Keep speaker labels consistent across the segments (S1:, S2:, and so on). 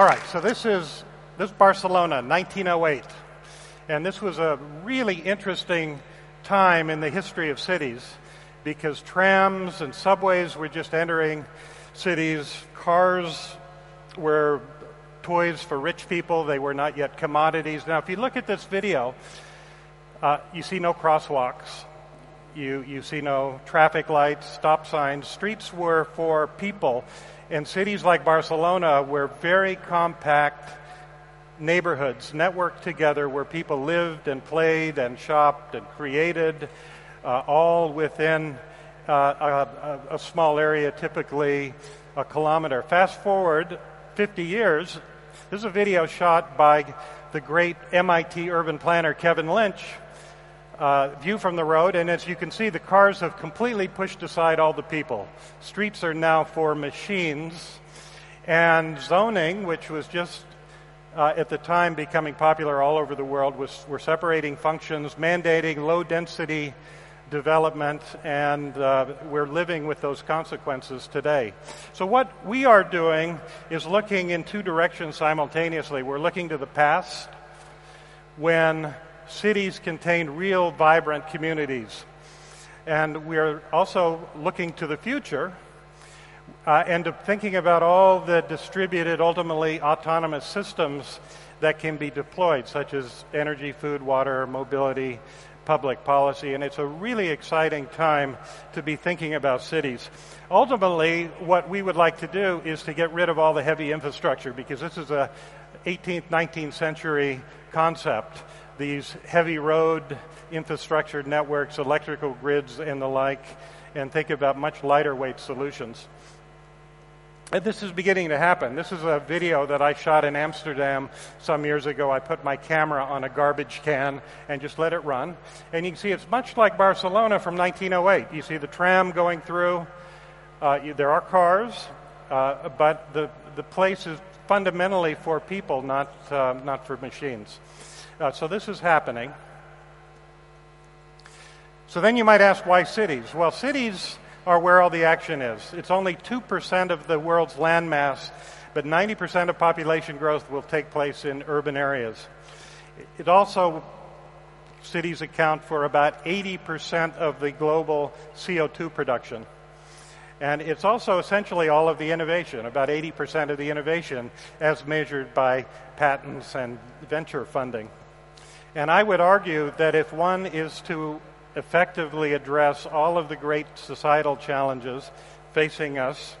S1: All right, so this is this is Barcelona, 1908, and this was a really interesting time in the history of cities because trams and subways were just entering cities. Cars were toys for rich people; they were not yet commodities. Now, if you look at this video, uh, you see no crosswalks. You, you see no traffic lights, stop signs. Streets were for people and cities like Barcelona where very compact neighborhoods networked together where people lived and played and shopped and created, uh, all within uh, a, a, small area, typically a kilometer. Fast forward 50 years, this is a video shot by the great MIT urban planner Kevin Lynch uh, view from the road, and as you can see, the cars have completely pushed aside all the people. Streets are now for machines, and zoning, which was just uh, at the time becoming popular all over the world, was we're separating functions, mandating low density development, and uh, we're living with those consequences today. So, what we are doing is looking in two directions simultaneously. We're looking to the past when cities contain real, vibrant communities. And we're also looking to the future uh, and thinking about all the distributed, ultimately autonomous systems that can be deployed, such as energy, food, water, mobility, public policy. And it's a really exciting time to be thinking about cities. Ultimately, what we would like to do is to get rid of all the heavy infrastructure because this is a 18th, 19th century concept these heavy road infrastructure networks, electrical grids, and the like, and think about much lighter weight solutions. And this is beginning to happen. This is a video that I shot in Amsterdam some years ago. I put my camera on a garbage can and just let it run. And you can see it's much like Barcelona from 1908. You see the tram going through. Uh, you, there are cars, uh, but the, the place is fundamentally for people, not, uh, not for machines. Uh, so this is happening. So then you might ask, why cities? Well, cities are where all the action is. It's only 2% of the world's landmass, but 90% of population growth will take place in urban areas. It also, cities account for about 80% of the global CO2 production. And it's also essentially all of the innovation, about 80% of the innovation as measured by patents and venture funding. And I would argue that if one is to effectively address all of the great societal challenges facing us,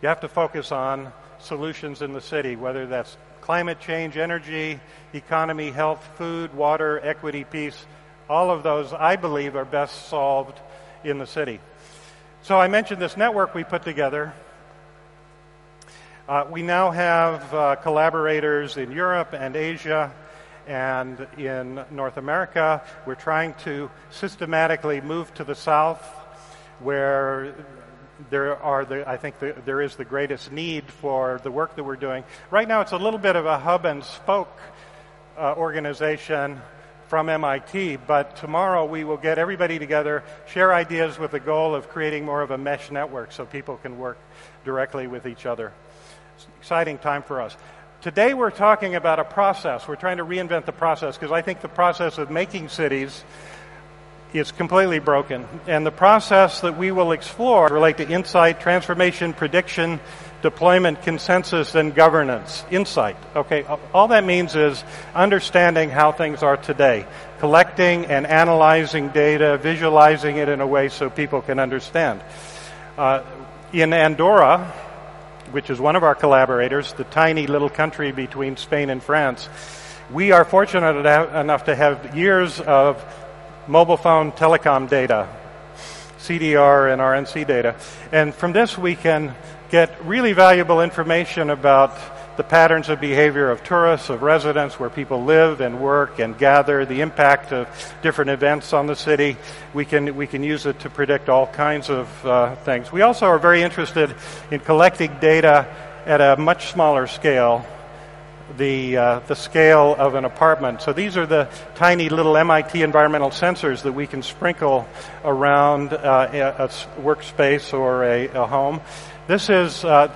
S1: you have to focus on solutions in the city, whether that's climate change, energy, economy, health, food, water, equity, peace. All of those, I believe, are best solved in the city. So I mentioned this network we put together. Uh, we now have uh, collaborators in Europe and Asia and in North America, we're trying to systematically move to the south where there are the, I think the, there is the greatest need for the work that we're doing. Right now, it's a little bit of a hub and spoke uh, organization from MIT, but tomorrow we will get everybody together, share ideas with the goal of creating more of a mesh network so people can work directly with each other. It's an exciting time for us. Today we're talking about a process. We're trying to reinvent the process because I think the process of making cities is completely broken. And the process that we will explore relate to insight, transformation, prediction, deployment, consensus, and governance. Insight. Okay, all that means is understanding how things are today, collecting and analyzing data, visualizing it in a way so people can understand. Uh, in Andorra, which is one of our collaborators, the tiny little country between Spain and France, we are fortunate enough to have years of mobile phone telecom data, CDR and RNC data. And from this, we can get really valuable information about the patterns of behavior of tourists, of residents, where people live and work and gather, the impact of different events on the city. We can, we can use it to predict all kinds of uh, things. We also are very interested in collecting data at a much smaller scale, the, uh, the scale of an apartment. So these are the tiny little MIT environmental sensors that we can sprinkle around uh, a, a workspace or a, a home. This is uh,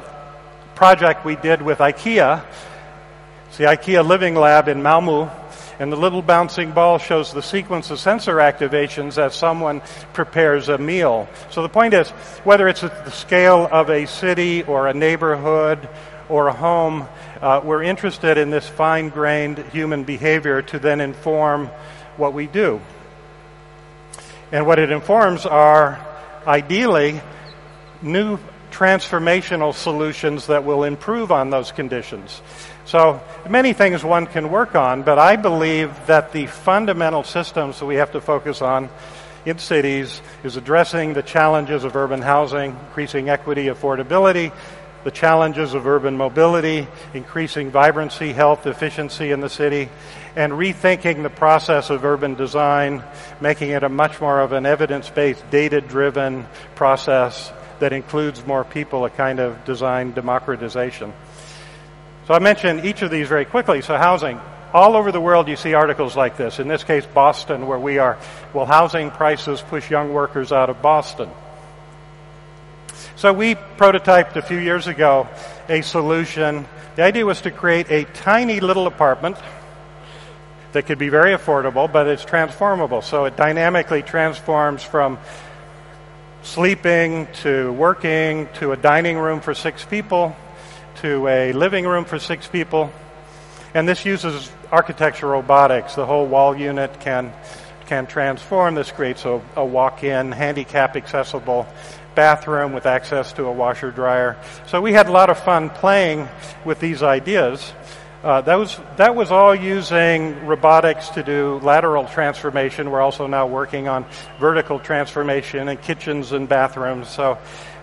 S1: project we did with IKEA. It's the IKEA Living Lab in Malmö. And the little bouncing ball shows the sequence of sensor activations as someone prepares a meal. So the point is, whether it's at the scale of a city or a neighborhood or a home, uh, we're interested in this fine grained human behavior to then inform what we do. And what it informs are ideally new transformational solutions that will improve on those conditions. So many things one can work on, but I believe that the fundamental systems that we have to focus on in cities is addressing the challenges of urban housing, increasing equity, affordability, the challenges of urban mobility, increasing vibrancy, health, efficiency in the city, and rethinking the process of urban design, making it a much more of an evidence-based, data-driven process that includes more people, a kind of design democratization. So I mentioned each of these very quickly. So housing. All over the world you see articles like this. In this case, Boston, where we are. Will housing prices push young workers out of Boston? So we prototyped a few years ago a solution. The idea was to create a tiny little apartment that could be very affordable, but it's transformable. So it dynamically transforms from sleeping to working to a dining room for six people to a living room for six people. And this uses architecture robotics. The whole wall unit can, can transform. This creates a, a walk-in, handicap accessible bathroom with access to a washer dryer. So we had a lot of fun playing with these ideas. Uh, that, was, that was all using robotics to do lateral transformation. We're also now working on vertical transformation in kitchens and bathrooms. So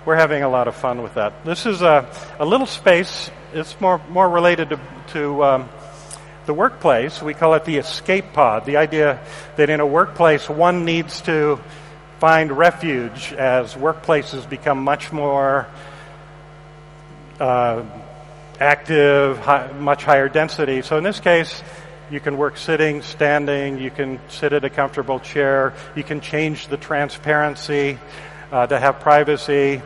S1: we're having a lot of fun with that. This is a, a little space. It's more, more related to, to um, the workplace. We call it the escape pod. The idea that in a workplace, one needs to find refuge as workplaces become much more uh, active, high, much higher density. So in this case, you can work sitting, standing, you can sit at a comfortable chair, you can change the transparency uh, to have privacy,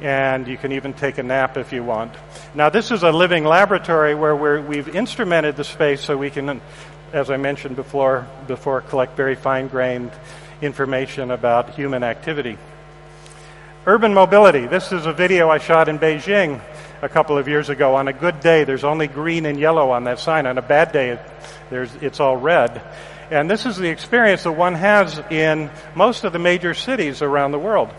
S1: and you can even take a nap if you want. Now, this is a living laboratory where we have instrumented the space so we can, as I mentioned before, before collect very fine-grained information about human activity. Urban mobility. This is a video I shot in Beijing a couple of years ago. On a good day, there's only green and yellow on that sign. On a bad day, there's, it's all red. And this is the experience that one has in most of the major cities around the world.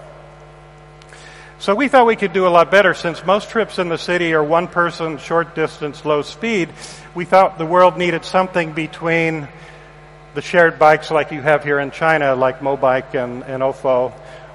S1: So we thought we could do a lot better since most trips in the city are one person, short distance, low speed. We thought the world needed something between the shared bikes like you have here in China, like Mobike and, and Ofo,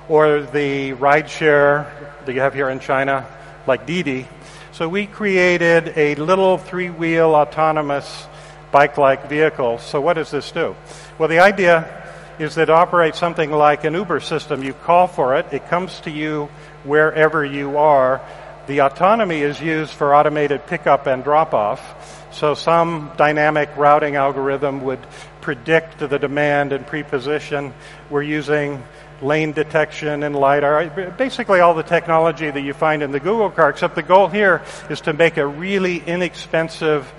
S1: or the ride share that you have here in China, like Didi. So we created a little three-wheel autonomous bike-like vehicle. So what does this do? Well, the idea is that it operates something like an Uber system. You call for it, it comes to you wherever you are. The autonomy is used for automated pickup and drop off. So some dynamic routing algorithm would predict the demand and preposition. We're using lane detection and LiDAR, basically all the technology that you find in the Google car, except the goal here is to make a really inexpensive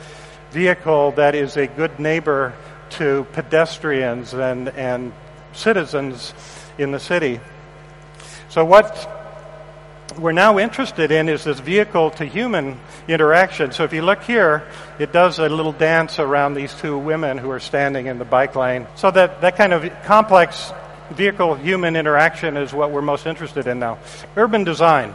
S1: vehicle that is a good neighbor to pedestrians and, and citizens in the city. So what we're now interested in is this vehicle to human interaction. So if you look here, it does a little dance around these two women who are standing in the bike lane. So that, that kind of complex vehicle human interaction is what we're most interested in now. Urban design.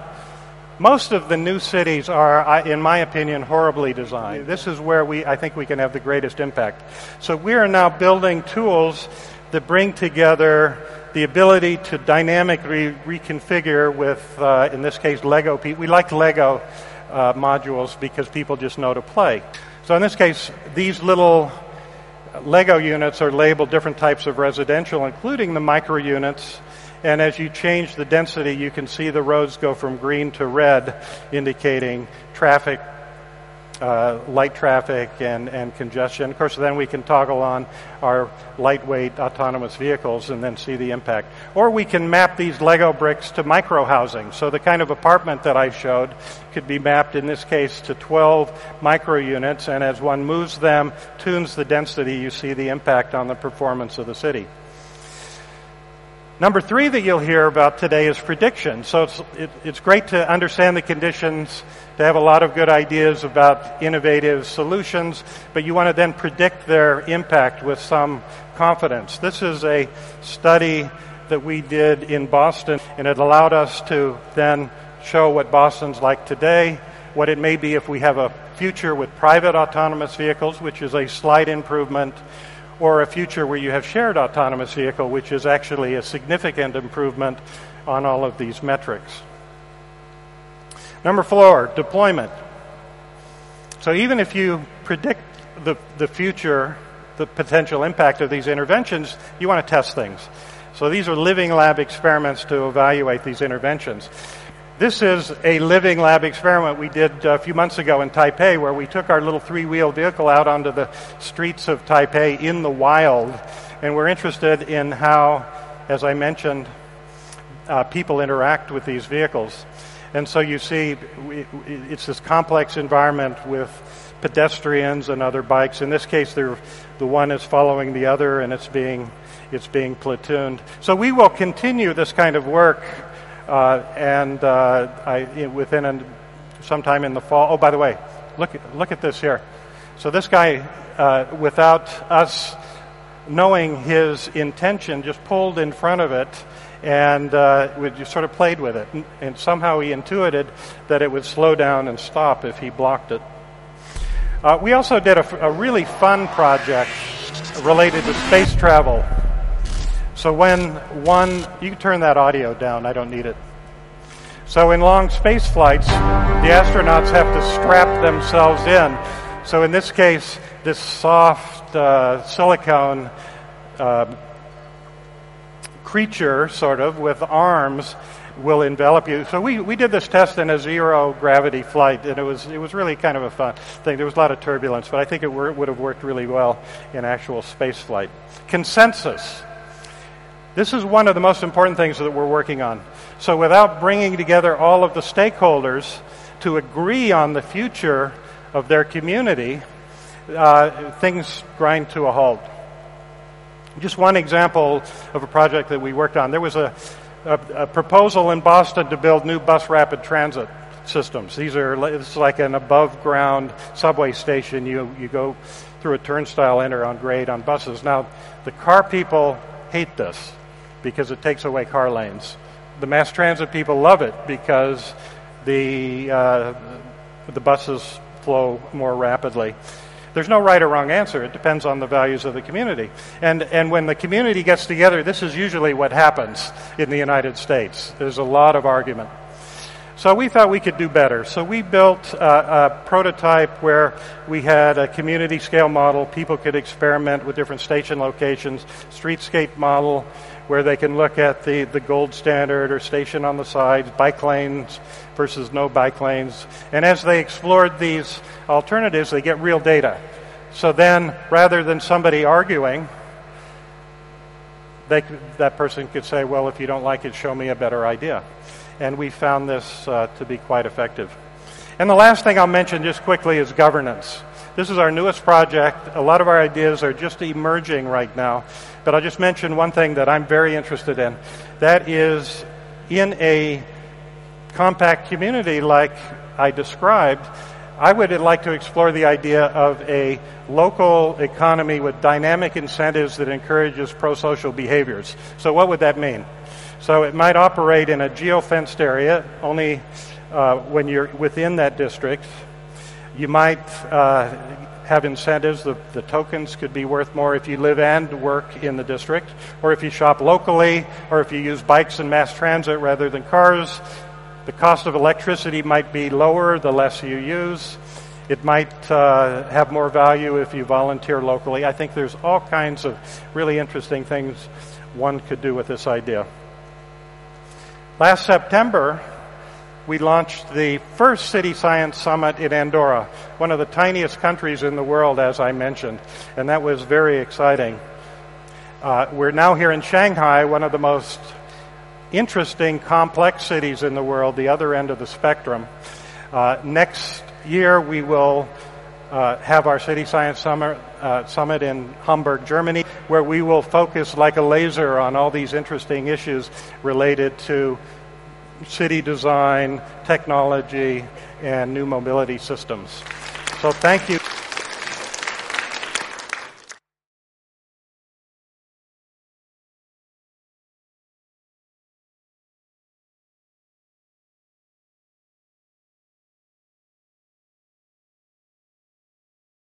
S1: Most of the new cities are, in my opinion, horribly designed. This is where we, I think we can have the greatest impact. So we are now building tools that bring together the ability to dynamically reconfigure with, uh, in this case, Lego. We like Lego uh, modules because people just know to play. So in this case, these little Lego units are labeled different types of residential, including the micro units. And as you change the density, you can see the roads go from green to red, indicating traffic uh, light traffic and, and congestion. Of course, then we can toggle on our lightweight autonomous vehicles and then see the impact. Or we can map these Lego bricks to micro housing. So the kind of apartment that I showed could be mapped in this case to 12 micro units, and as one moves them, tunes the density, you see the impact on the performance of the city. Number three that you'll hear about today is prediction. So it's, it, it's great to understand the conditions, to have a lot of good ideas about innovative solutions, but you want to then predict their impact with some confidence. This is a study that we did in Boston, and it allowed us to then show what Boston's like today, what it may be if we have a future with private autonomous vehicles, which is a slight improvement, or a future where you have shared autonomous vehicle, which is actually a significant improvement on all of these metrics. Number four, deployment. So even if you predict the, the future, the potential impact of these interventions, you want to test things. So these are living lab experiments to evaluate these interventions. This is a living lab experiment we did a few months ago in Taipei where we took our little three wheel vehicle out onto the streets of Taipei in the wild. And we're interested in how, as I mentioned, uh, people interact with these vehicles. And so you see, it's this complex environment with pedestrians and other bikes. In this case, the one is following the other and it's being, it's being platooned. So we will continue this kind of work and uh, I, within a, sometime in the fall. Oh, by the way, look look at this here. So this guy, uh, without us knowing his intention, just pulled in front of it and uh, we just sort of played with it. And, somehow he intuited that it would slow down and stop if he blocked it. Uh, we also did a, a, really fun project related to space travel. So when one, you turn that audio down, I don't need it. So in long space flights, the astronauts have to strap themselves in. So in this case, this soft uh, silicone uh, creature, sort of, with arms will envelop you. So we, we did this test in a zero gravity flight, and it was, it was really kind of a fun thing. There was a lot of turbulence, but I think it were, would have worked really well in actual space flight. Consensus. This is one of the most important things that we're working on. So, without bringing together all of the stakeholders to agree on the future of their community, uh, things grind to a halt. Just one example of a project that we worked on. There was a, a, a proposal in Boston to build new bus rapid transit systems. These are it's like an above ground subway station. You you go through a turnstile, enter on grade on buses. Now, the car people hate this because it takes away car lanes. The mass transit people love it because the, uh, the buses flow more rapidly. There's no right or wrong answer. It depends on the values of the community. And, and when the community gets together, this is usually what happens in the United States. There's a lot of argument. So we thought we could do better. So we built a, a, prototype where we had a community scale model. People could experiment with different station locations, streetscape model, where they can look at the, the gold standard or station on the sides, bike lanes versus no bike lanes. And as they explored these alternatives, they get real data. So then, rather than somebody arguing, they, that person could say, well, if you don't like it, show me a better idea. And we found this uh, to be quite effective. And the last thing I'll mention just quickly is governance. This is our newest project. A lot of our ideas are just emerging right now. But I'll just mention one thing that I'm very interested in. That is in a compact community like I described, I would like to explore the idea of a local economy with dynamic incentives that encourages pro-social behaviors. So what would that mean? So it might operate in a geo-fenced area, only uh, when you're within that district. You might uh, have incentives. The, the tokens could be worth more if you live and work in the district, or if you shop locally, or if you use bikes and mass transit rather than cars. The cost of electricity might be lower the less you use. It might uh, have more value if you volunteer locally. I think there's all kinds of really interesting things one could do with this idea. Last September, we launched the first City Science Summit in Andorra, one of the tiniest countries in the world, as I mentioned, and that was very exciting. Uh, we're now here in Shanghai, one of the most interesting, complex cities in the world, the other end of the spectrum. Uh, next year, we will uh, have our City Science uh, Summit in Hamburg, Germany, where we will focus like a laser on all these interesting issues related to city design, technology, and new mobility systems. So thank you.